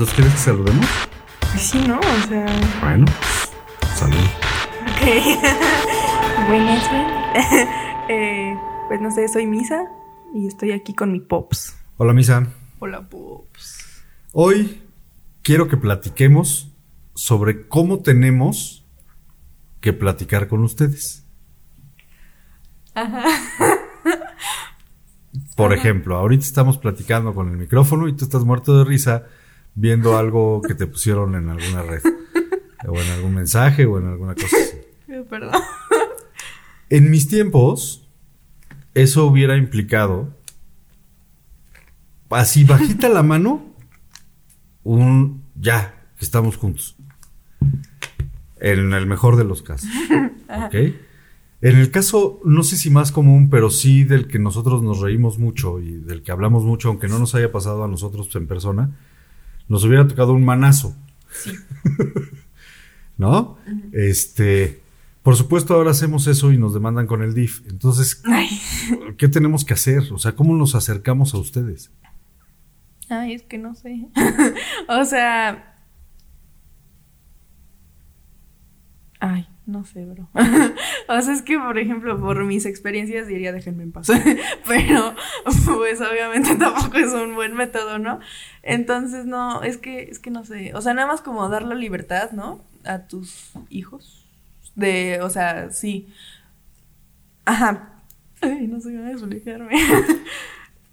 Entonces, ¿quieres que saludemos? Pues sí, ¿no? O sea. Bueno, salud. Ok. Buenas, eh, pues no sé, soy Misa y estoy aquí con mi Pops. Hola, Misa. Hola, Pops. Hoy quiero que platiquemos sobre cómo tenemos que platicar con ustedes. Ajá. Por ejemplo, ahorita estamos platicando con el micrófono y tú estás muerto de risa viendo algo que te pusieron en alguna red. O en algún mensaje o en alguna cosa así. Perdón. En mis tiempos, eso hubiera implicado, así bajita la mano, un ya, que estamos juntos. En el mejor de los casos. ¿Ok? En el caso, no sé si más común, pero sí del que nosotros nos reímos mucho y del que hablamos mucho, aunque no nos haya pasado a nosotros en persona, nos hubiera tocado un manazo. Sí. ¿No? Este, por supuesto, ahora hacemos eso y nos demandan con el DIF. Entonces, Ay. ¿qué tenemos que hacer? O sea, ¿cómo nos acercamos a ustedes? Ay, es que no sé. o sea. Ay, no sé, bro. o sea, es que, por ejemplo, por mis experiencias diría déjenme en paz. Pero, pues obviamente tampoco es un buen método, ¿no? Entonces, no, es que, es que no sé. O sea, nada más como dar la libertad, ¿no? A tus hijos. De, o sea, sí. Ajá. Ay, no sé cómo explicarme.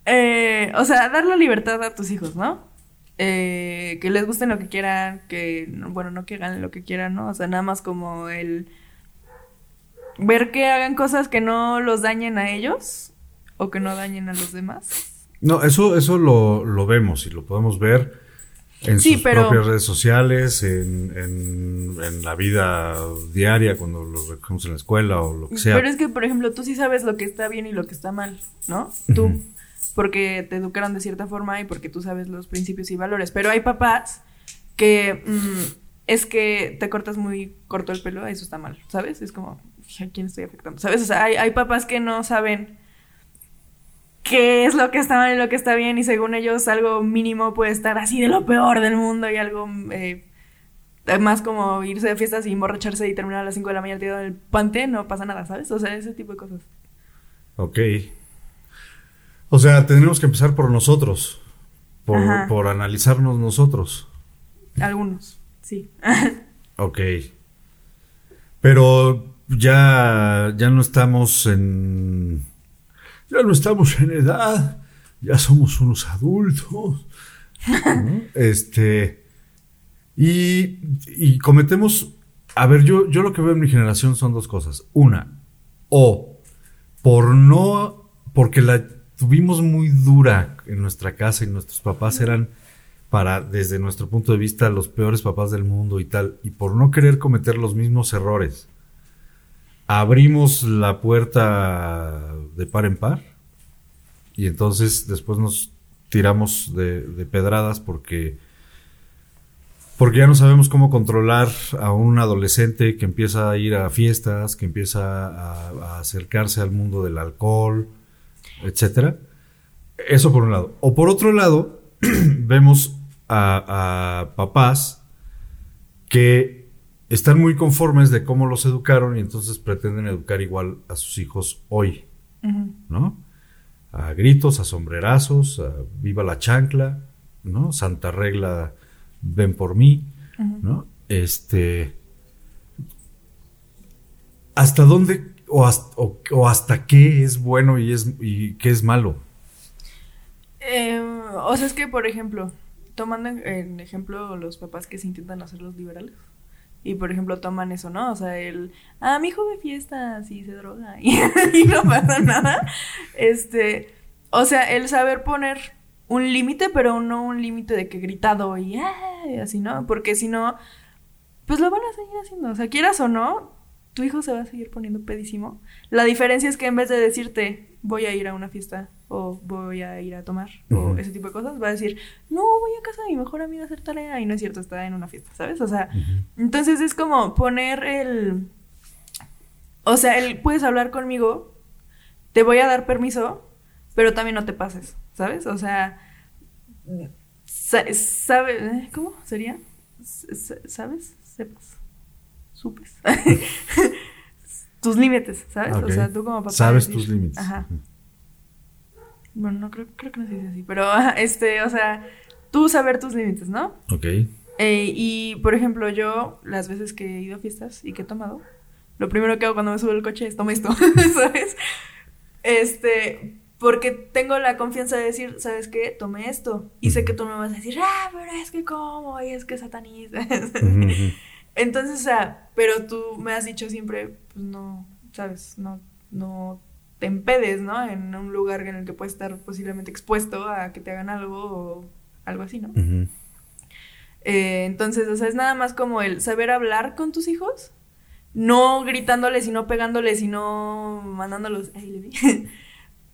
Eh, o sea, dar la libertad a tus hijos, ¿no? Eh, que les gusten lo que quieran, que, bueno, no que hagan lo que quieran, ¿no? O sea, nada más como el ver que hagan cosas que no los dañen a ellos o que no dañen a los demás. No, eso, eso lo, lo vemos y lo podemos ver en Sí, sus pero- propias redes sociales, en, en, en la vida diaria, cuando los recogemos en la escuela o lo que sea. Pero es que, por ejemplo, tú sí sabes lo que está bien y lo que está mal, ¿no? Tú. Porque te educaron de cierta forma y porque tú sabes los principios y valores. Pero hay papás que mm, es que te cortas muy corto el pelo, eso está mal, ¿sabes? Es como, ¿a quién estoy afectando? ¿Sabes? O sea, hay, hay papás que no saben qué es lo que está mal y lo que está bien y según ellos algo mínimo puede estar así de lo peor del mundo y algo... eh, Además, como irse de fiestas y emborracharse y terminar a las 5 de la mañana tirado en el pante, no pasa nada, ¿sabes? O sea, ese tipo de cosas. Ok. O sea, tenemos que empezar por nosotros, por, por analizarnos nosotros. Algunos, sí. Ok. Pero ya, ya no estamos en. Ya no estamos en edad. Ya somos unos adultos. ¿no? Este. Y, y cometemos. A ver, yo, yo lo que veo en mi generación son dos cosas. Una, o por no. Porque la tuvimos muy dura en nuestra casa y nuestros papás eran para, desde nuestro punto de vista, los peores papás del mundo y tal, y por no querer cometer los mismos errores, abrimos la puerta de par en par y entonces después nos tiramos de, de pedradas porque porque ya no sabemos cómo controlar a un adolescente que empieza a ir a fiestas, que empieza a, a acercarse al mundo del alcohol, etcétera. Eso por un lado. O por otro lado, vemos a, a papás que están muy conformes de cómo los educaron y entonces pretenden educar igual a sus hijos hoy. ¿no? A gritos, a sombrerazos, a viva la chancla, ¿no? Santa regla, ven por mí. ¿no? Este. ¿Hasta dónde o hasta, qué es bueno y, es, y qué es malo? Eh, o sea, es que, por ejemplo, tomando en, ejemplo los papás que se intentan hacer los liberales. Y, por ejemplo, toman eso, ¿no? O sea, el... Ah, mi hijo ve fiestas y se droga y, y no pasa nada. Este... O sea, el saber poner un límite, pero no un límite de que gritado y, "Ah", y así, ¿no? Porque si no, pues lo van a seguir haciendo. O sea, quieras o no, tu hijo se va a seguir poniendo pedísimo. La diferencia es que en vez de decirte, voy a ir a una fiesta o voy a ir a tomar o ese tipo de cosas, va a decir, no, voy a casa de mi mejor amiga a hacer tarea y no es cierto, está en una fiesta, ¿sabes? O sea, entonces es como poner el... O sea, el, puedes hablar conmigo, te voy a dar permiso, pero también no te pases, ¿sabes? O sea. ¿eh? ¿Cómo sería? ¿Sabes? Sepas. Supes. tus límites, ¿sabes? O sea, tú como papá. Sabes tus límites. Ajá. Bueno, no creo, creo que no se dice así, pero este, o sea, tú saber tus límites, ¿no? Ok. Eh, y por ejemplo, yo, las veces que he ido a fiestas y que he tomado, lo primero que hago cuando me subo al coche es tomar esto, ¿sabes? Este, porque tengo la confianza de decir, ¿sabes qué? Tomé esto. Y sé que tú me vas a decir, ah, pero es que cómo, y es que satanista. Entonces, o sea, pero tú me has dicho siempre, pues no, ¿sabes? No, no te empedes, ¿no? En un lugar en el que puedes estar posiblemente expuesto a que te hagan algo o algo así, ¿no? Eh, entonces, o sea, es nada más como el saber hablar con tus hijos, no gritándoles y no pegándoles y no mandándolos,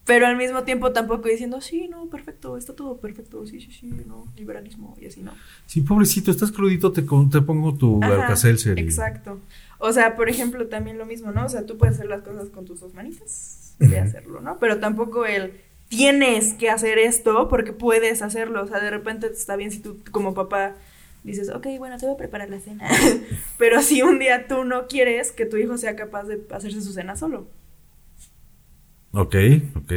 pero al mismo tiempo tampoco diciendo, sí, no, perfecto, está todo perfecto, sí, sí, sí, no, liberalismo y así, ¿no? Sí, pobrecito, estás crudito, te, te pongo tu Alka-Seltzer. Exacto. O sea, por ejemplo, también lo mismo, ¿no? O sea, tú puedes hacer las cosas con tus dos manitas, de hacerlo, ¿no? Pero tampoco el tienes que hacer esto porque puedes hacerlo. O sea, de repente está bien si tú como papá dices, ok, bueno, te voy a preparar la cena. Pero si un día tú no quieres que tu hijo sea capaz de hacerse su cena solo. Ok, ok.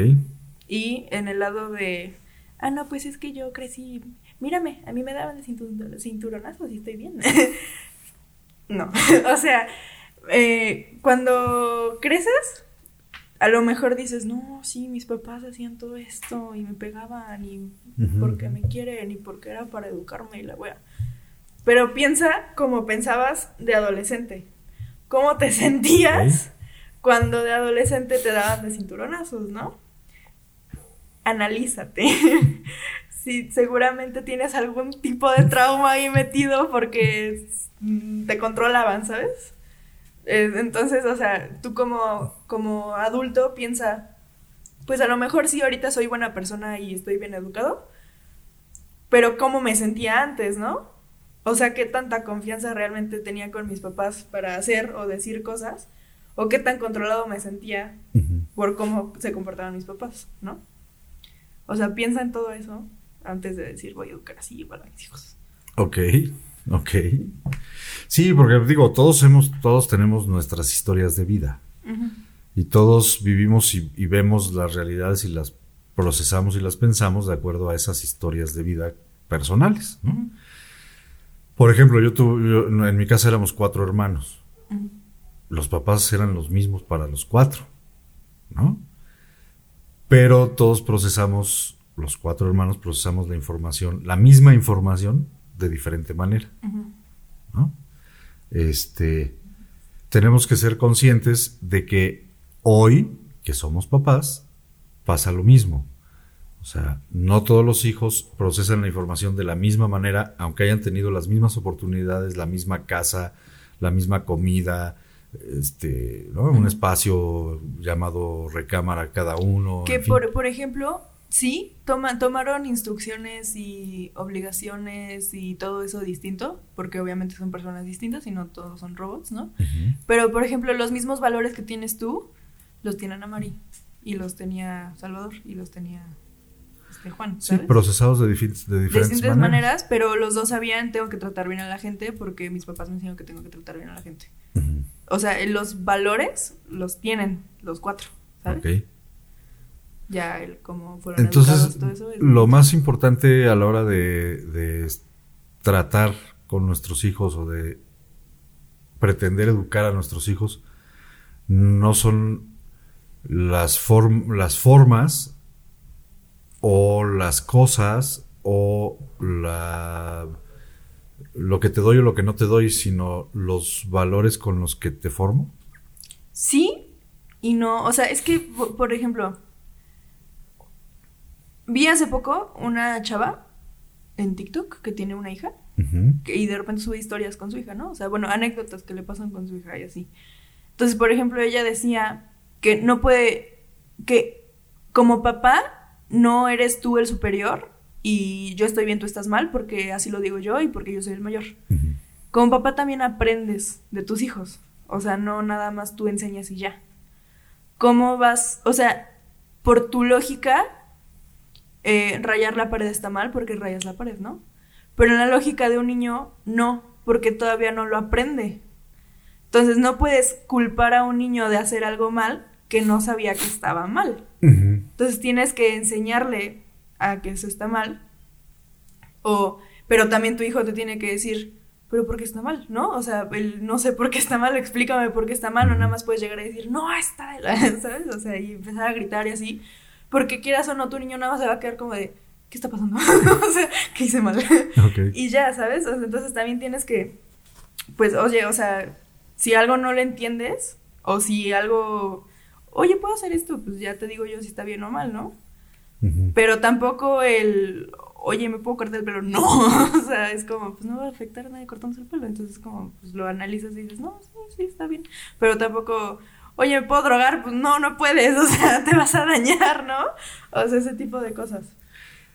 Y en el lado de, ah, no, pues es que yo crecí, mírame, a mí me daban cinturonazos y estoy bien. no, o sea, eh, cuando creces, a lo mejor dices, no, sí, mis papás hacían todo esto y me pegaban y porque me quieren y porque era para educarme y la wea. Pero piensa como pensabas de adolescente. ¿Cómo te sentías cuando de adolescente te daban de cinturonazos, no? Analízate. sí, seguramente tienes algún tipo de trauma ahí metido porque te controlaban, ¿sabes? Eh, entonces, o sea, tú como, como adulto piensa, pues a lo mejor sí, ahorita soy buena persona y estoy bien educado, pero cómo me sentía antes, ¿no? O sea, qué tanta confianza realmente tenía con mis papás para hacer o decir cosas, o qué tan controlado me sentía por cómo se comportaban mis papás, ¿no? O sea, piensa en todo eso antes de decir voy a educar así igual a mis hijos. Ok. Ok. Sí, porque digo, todos hemos, todos tenemos nuestras historias de vida. Y todos vivimos y, vemos las realidades y las procesamos y las pensamos de acuerdo a esas historias de vida personales. Por ejemplo, yo, tuve, en mi casa éramos cuatro hermanos. Los papás eran los mismos para los cuatro, ¿no? Pero todos procesamos, los cuatro hermanos procesamos la información, la misma información de diferente manera. ¿no? Este, tenemos que ser conscientes de que hoy, que somos papás, pasa lo mismo. O sea, no todos los hijos procesan la información de la misma manera, aunque hayan tenido las mismas oportunidades, la misma casa, la misma comida, este, ¿no? un espacio llamado recámara cada uno. Que por, por ejemplo, sí, tomaron instrucciones y obligaciones y todo eso distinto, porque obviamente son personas distintas y no todos son robots, ¿no? Pero, por ejemplo, los mismos valores que tienes tú, los tiene Ana María, y los tenía Salvador, y los tenía este Juan. ¿sabes? Sí, procesados de, de diferentes, maneras. Pero los dos sabían, tengo que tratar bien a la gente, porque mis papás me enseñaron que tengo que tratar bien a la gente. O sea, los valores los tienen los cuatro, ¿sabes? Ok ya el cómo fueron Entonces, todo eso. Lo más importante a la hora de, tratar con nuestros hijos o de pretender educar a nuestros hijos no son las, las formas o las cosas o la lo que te doy o lo que no te doy, sino los valores con los que te formo. Sí y no, o sea, es que, por ejemplo, Vi hace poco una chava en TikTok que tiene una hija y de repente sube historias con su hija, ¿no? O sea, bueno, anécdotas que le pasan con su hija y así. Entonces, por ejemplo, ella decía que no puede, que como papá no eres tú el superior y yo estoy bien, tú estás mal porque así lo digo yo y porque yo soy el mayor. Como papá también aprendes de tus hijos, o sea, no nada más tú enseñas y ya. ¿Cómo vas? O sea, por tu lógica, eh, rayar la pared está mal porque rayas la pared, ¿no? Pero en la lógica de un niño, no, porque todavía no lo aprende. Entonces no puedes culpar a un niño de hacer algo mal que no sabía que estaba mal. Entonces tienes que enseñarle a que eso está mal. O, pero también tu hijo te tiene que decir, pero ¿por qué está mal? ¿No? O sea, el no sé por qué está mal, explícame por qué está mal, o nada más puedes llegar a decir, no, está, ¿sabes? O sea, y empezar a gritar y así. Porque quieras o no, tu niño nada más se va a quedar como de, ¿qué está pasando? o sea, ¿qué hice mal? Y ya, ¿sabes? O sea, entonces también tienes que, pues, oye, o sea, si algo no lo entiendes, o si algo, oye, ¿puedo hacer esto? Pues ya te digo yo si está bien o mal, ¿no? Pero tampoco el, oye, ¿me puedo cortar el pelo? No, o sea, es como, pues no va a afectar a nadie cortándose el pelo. Entonces, como, pues lo analizas y dices, no, sí, sí, está bien. Pero tampoco, oye, ¿me puedo drogar? Pues no, no puedes, o sea, te vas a dañar, ¿no? O sea, ese tipo de cosas.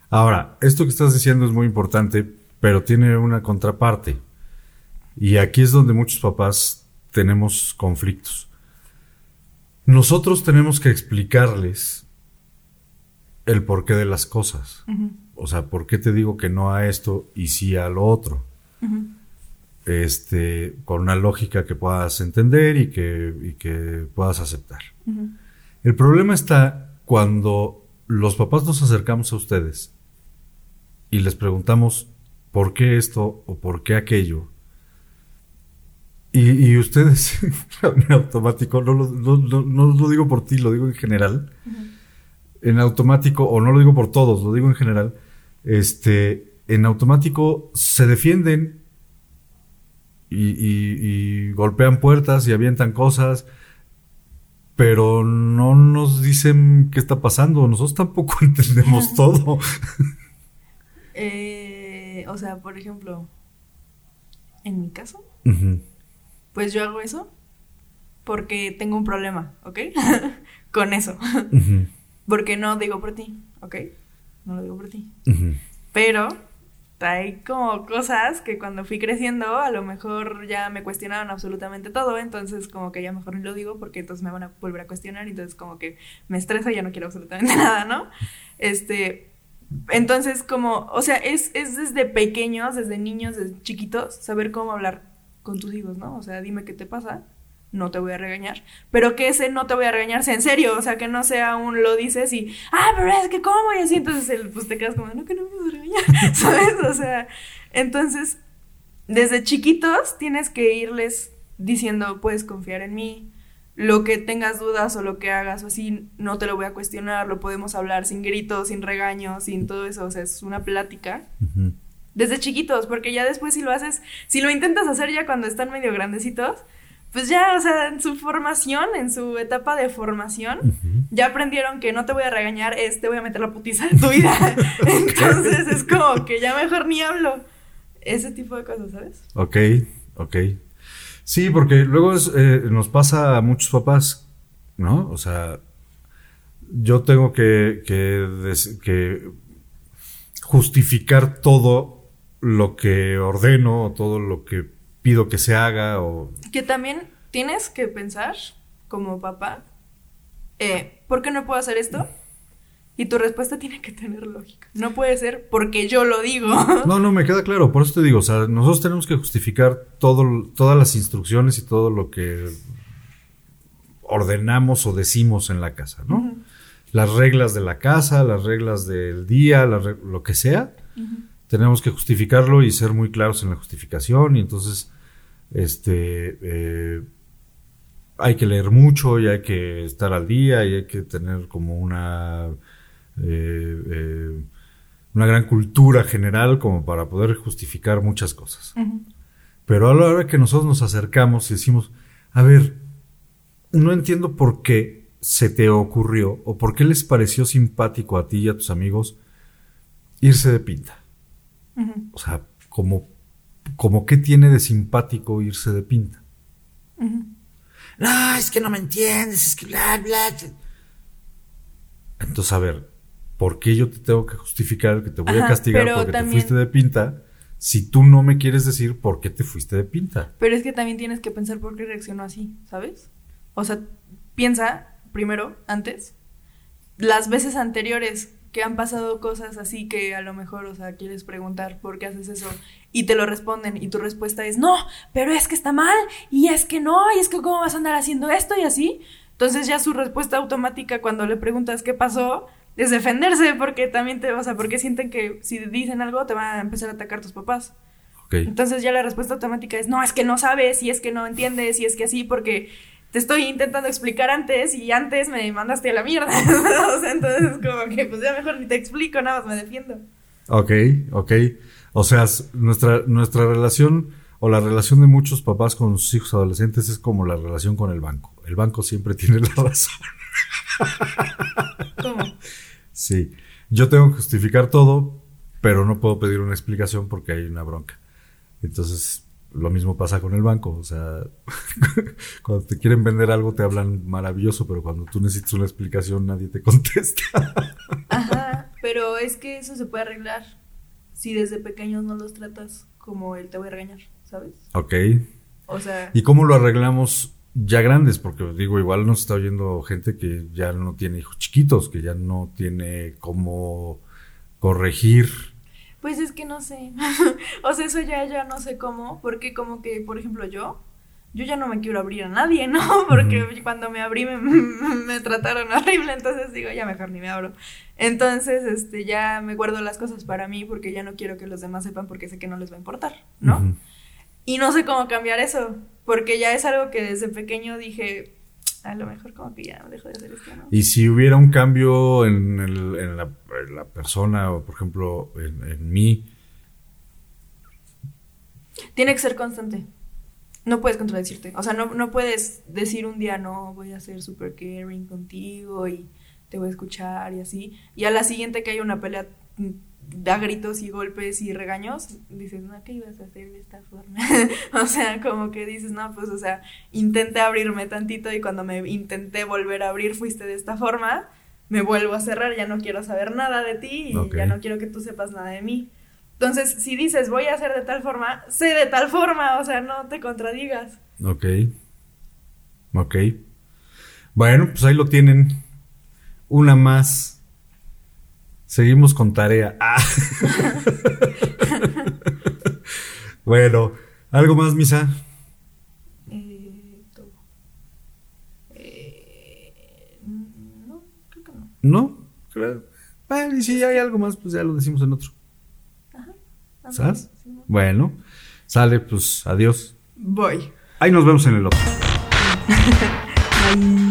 Ahora, esto que estás diciendo es muy importante, pero tiene una contraparte. Y aquí es donde muchos papás tenemos conflictos. Nosotros tenemos que explicarles el porqué de las cosas. O sea, ¿por qué te digo que no a esto y sí a lo otro? Este, con una lógica que puedas entender y que, que puedas aceptar. El problema está cuando los papás nos acercamos a ustedes y les preguntamos por qué esto o por qué aquello. Y, ustedes, en automático, no lo, digo por ti, lo digo en general, en automático, o no lo digo por todos, lo digo en general, este, en automático se defienden y, golpean puertas y avientan cosas, pero no nos dicen qué está pasando. Nosotros tampoco entendemos todo. Eh, o sea, por ejemplo, en mi caso, pues yo hago eso porque tengo un problema, ¿ok? Con eso. Porque no digo por ti, ¿ok? No lo digo por ti. Pero hay como cosas que cuando fui creciendo a lo mejor ya me cuestionaron absolutamente todo, entonces como que ya mejor no lo digo porque entonces me van a volver a cuestionar y entonces como que me estresa y ya no quiero absolutamente nada, ¿no? Este, entonces como, o sea, es, es desde pequeños, desde niños, desde chiquitos, saber cómo hablar con tus hijos, ¿no? O sea, dime qué te pasa no te voy a regañar. Pero que ese no te voy a regañar sea en serio, o sea, que no sea un lo dices y, ah, pero es que cómo, y así, entonces pues te quedas como, no, que no me vas a regañar, ¿sabes? O sea, entonces, desde chiquitos tienes que irles diciendo, puedes confiar en mí, lo que tengas dudas o lo que hagas o así, no te lo voy a cuestionar, lo podemos hablar sin gritos, sin regaños, sin todo eso, o sea, es una plática. Desde chiquitos, porque ya después si lo haces, si lo intentas hacer ya cuando están medio grandecitos, pues ya, o sea, en su formación, en su etapa de formación, ya aprendieron que no te voy a regañar, es te voy a meter la putiza de tu vida. Entonces es como que ya mejor ni hablo. Ese tipo de cosas, ¿sabes? Ok, ok. Sí, porque luego eh, nos pasa a muchos papás, ¿no? O sea, yo tengo que, que, que justificar todo lo que ordeno, todo lo que pido que se haga o... Que también tienes que pensar como papá, eh, ¿por qué no puedo hacer esto? Y tu respuesta tiene que tener lógica. No puede ser porque yo lo digo. No, no, me queda claro. Por eso te digo, o sea, nosotros tenemos que justificar todo, todas las instrucciones y todo lo que ordenamos o decimos en la casa, ¿no? Las reglas de la casa, las reglas del día, lo que sea tenemos que justificarlo y ser muy claros en la justificación y entonces este eh, hay que leer mucho y hay que estar al día y hay que tener como una eh, eh, una gran cultura general como para poder justificar muchas cosas. Pero a la hora que nosotros nos acercamos y decimos, a ver, no entiendo por qué se te ocurrió o por qué les pareció simpático a ti y a tus amigos irse de pinta. O sea, como, como qué tiene de simpático irse de pinta. No, es que no me entiendes, es que bla, bla. Entonces, a ver, ¿por qué yo te tengo que justificar que te voy a castigar porque te fuiste de pinta? Si tú no me quieres decir por qué te fuiste de pinta. Pero es que también tienes que pensar por qué reaccionó así, ¿sabes? O sea, piensa primero, antes, las veces anteriores que han pasado cosas así que a lo mejor, o sea, quieres preguntar por qué haces eso y te lo responden y tu respuesta es no, pero es que está mal y es que no, y es que cómo vas a andar haciendo esto y así. Entonces ya su respuesta automática cuando le preguntas qué pasó es defenderse porque también te, o sea, porque sienten que si dicen algo te van a empezar a atacar tus papás. Entonces ya la respuesta automática es no, es que no sabes y es que no entiendes y es que así porque te estoy intentando explicar antes y antes me mandaste a la mierda. o sea, entonces como que pues ya mejor ni te explico, nada más me defiendo. Ok, ok. O sea, nuestra, nuestra relación o la relación de muchos papás con sus hijos adolescentes es como la relación con el banco. El banco siempre tiene la razón. ¿Cómo? Sí. Yo tengo que justificar todo, pero no puedo pedir una explicación porque hay una bronca. Entonces, lo mismo pasa con el banco. O sea, cuando te quieren vender algo te hablan maravilloso, pero cuando tú necesitas una explicación nadie te contesta. Ajá, pero es que eso se puede arreglar si desde pequeños no los tratas como él te voy a regañar, ¿sabes? Ok. O sea... ¿Y cómo lo arreglamos ya grandes? Porque digo, igual nos está oyendo gente que ya no tiene hijos chiquitos, que ya no tiene cómo corregir pues es que no sé. o sea, eso ya, ya no sé cómo. Porque como que, por ejemplo, yo, yo ya no me quiero abrir a nadie, ¿no? Porque cuando me abrí me, me, trataron horrible, entonces digo, ya mejor ni me abro. Entonces, este, ya me guardo las cosas para mí porque ya no quiero que los demás sepan porque sé que no les va a importar, ¿no? Y no sé cómo cambiar eso, porque ya es algo que desde pequeño dije, a lo mejor como que ya dejo de hacer esto, ¿no? Y si hubiera un cambio en, el, en, la, persona, o por ejemplo, en, mí. Tiene que ser constante. No puedes contradecirte. O sea, no, no puedes decir un día, no, voy a ser super caring contigo y te voy a escuchar y así. Y a la siguiente que hay una pelea da gritos y golpes y regaños, dices, no, ¿qué ibas a hacer de esta forma? o sea, como que dices, no, pues, o sea, intenté abrirme tantito y cuando me intenté volver a abrir fuiste de esta forma, me vuelvo a cerrar, ya no quiero saber nada de ti y ya no quiero que tú sepas nada de mí. Entonces, si dices, voy a hacer de tal forma, sé de tal forma, o sea, no te contradigas. Ok. Ok. Bueno, pues ahí lo tienen. Una más Seguimos con tarea. Ah. bueno, ¿algo más, Misa? Eh, todo. Eh, no, creo que no. ¿No? Creo. Bueno, y si hay algo más, pues ya lo decimos en otro. Ajá. ¿Sabes? Bueno, sale, pues adiós. Voy. Ahí nos vemos en el otro. Bye.